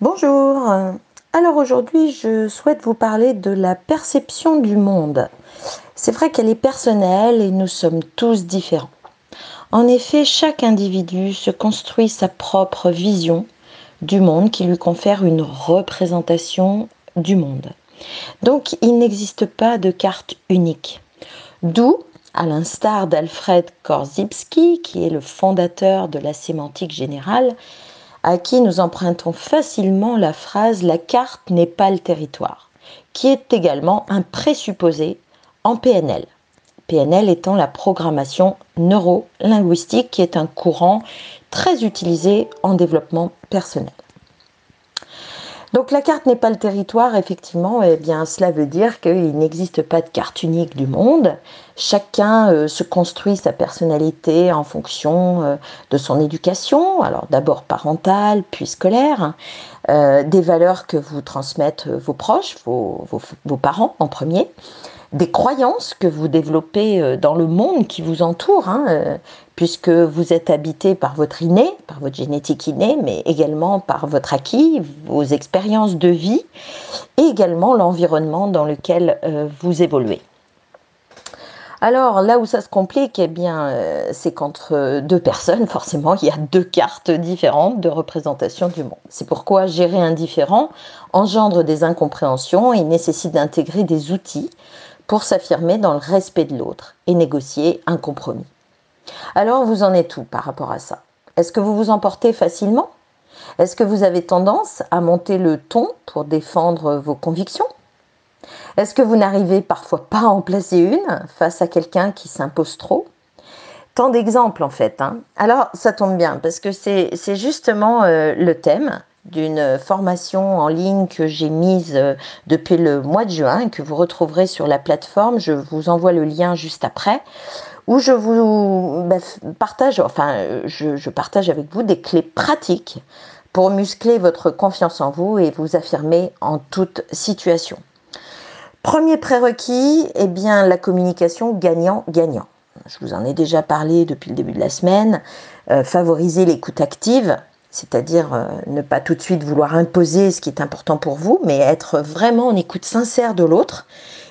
Bonjour. Alors aujourd'hui, je souhaite vous parler de la perception du monde. C'est vrai qu'elle est personnelle et nous sommes tous différents. En effet, chaque individu se construit sa propre vision du monde qui lui confère une représentation du monde. Donc il n'existe pas de carte unique. D'où, à l'instar d'Alfred Korzybski, qui est le fondateur de la sémantique générale, à qui nous empruntons facilement la phrase La carte n'est pas le territoire, qui est également un présupposé en PNL. PNL étant la programmation neuro-linguistique, qui est un courant très utilisé en développement personnel. Donc la carte n'est pas le territoire, effectivement, eh bien cela veut dire qu'il n'existe pas de carte unique du monde. Chacun euh, se construit sa personnalité en fonction euh, de son éducation, alors d'abord parentale, puis scolaire, euh, des valeurs que vous transmettent vos proches, vos parents en premier, des croyances que vous développez euh, dans le monde qui vous entoure, hein, euh, puisque vous êtes habité par votre inné, par votre génétique innée, mais également par votre acquis, vos expériences de vie, et également l'environnement dans lequel euh, vous évoluez. Alors là où ça se complique, eh bien, c'est qu'entre deux personnes, forcément, il y a deux cartes différentes de représentation du monde. C'est pourquoi gérer un différent engendre des incompréhensions et nécessite d'intégrer des outils pour s'affirmer dans le respect de l'autre et négocier un compromis. Alors vous en êtes où par rapport à ça? Est-ce que vous vous emportez facilement? Est-ce que vous avez tendance à monter le ton pour défendre vos convictions? Est-ce que vous n'arrivez parfois pas à en placer une face à quelqu'un qui s'impose trop? Tant d'exemples en fait. Hein. Alors ça tombe bien parce que c'est justement euh, le thème d'une formation en ligne que j'ai mise euh, depuis le mois de juin que vous retrouverez sur la plateforme. Je vous envoie le lien juste après où je vous bah, partage, enfin, je, partage avec vous des clés pratiques pour muscler votre confiance en vous et vous affirmer en toute situation. Premier prérequis, eh bien, la communication gagnant-gagnant. Je vous en ai déjà parlé depuis le début de la semaine. Euh, favoriser l'écoute active, c'est-à-dire euh, ne pas tout de suite vouloir imposer ce qui est important pour vous, mais être vraiment en écoute sincère de l'autre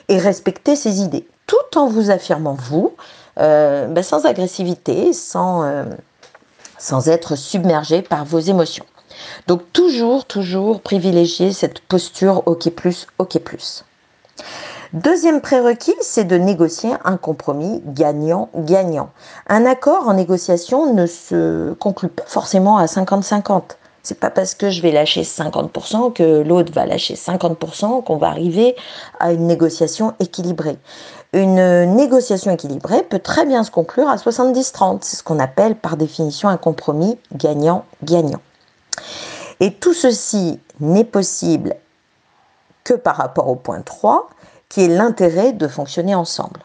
et respecter ses idées, tout en vous affirmant vous, euh, ben, sans agressivité, sans, euh, sans être submergé par vos émotions. Donc toujours, toujours privilégier cette posture OK plus, OK plus. Deuxième prérequis, c'est de négocier un compromis gagnant-gagnant. Un accord en négociation ne se conclut pas forcément à 50-50. C'est pas parce que je vais lâcher 50% que l'autre va lâcher 50% qu'on va arriver à une négociation équilibrée. Une négociation équilibrée peut très bien se conclure à 70-30. C'est ce qu'on appelle par définition un compromis gagnant-gagnant. Et tout ceci n'est possible que par rapport au point 3, qui est l'intérêt de fonctionner ensemble.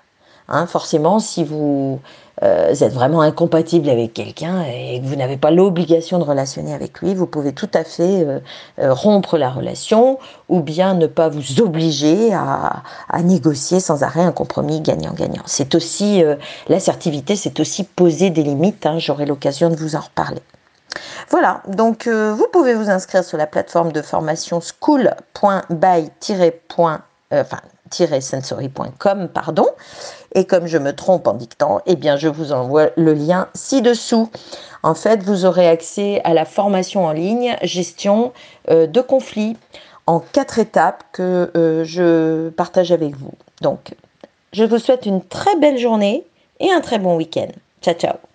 Hein, forcément, si vous euh, êtes vraiment incompatible avec quelqu'un et que vous n'avez pas l'obligation de relationner avec lui, vous pouvez tout à fait euh, euh, rompre la relation ou bien ne pas vous obliger à, négocier sans arrêt un compromis gagnant-gagnant. C'est aussi l'assertivité, c'est aussi poser des limites. Hein, j'aurai l'occasion de vous en reparler. Voilà, donc vous pouvez vous inscrire sur la plateforme de formation school.by- enfin, sensory.com, pardon. Et comme je me trompe en dictant, eh bien, je vous envoie le lien ci-dessous. En fait, vous aurez accès à la formation en ligne gestion euh, de conflits en quatre étapes que euh, je partage avec vous. Donc, je vous souhaite une très belle journée et un très bon week-end. Ciao, ciao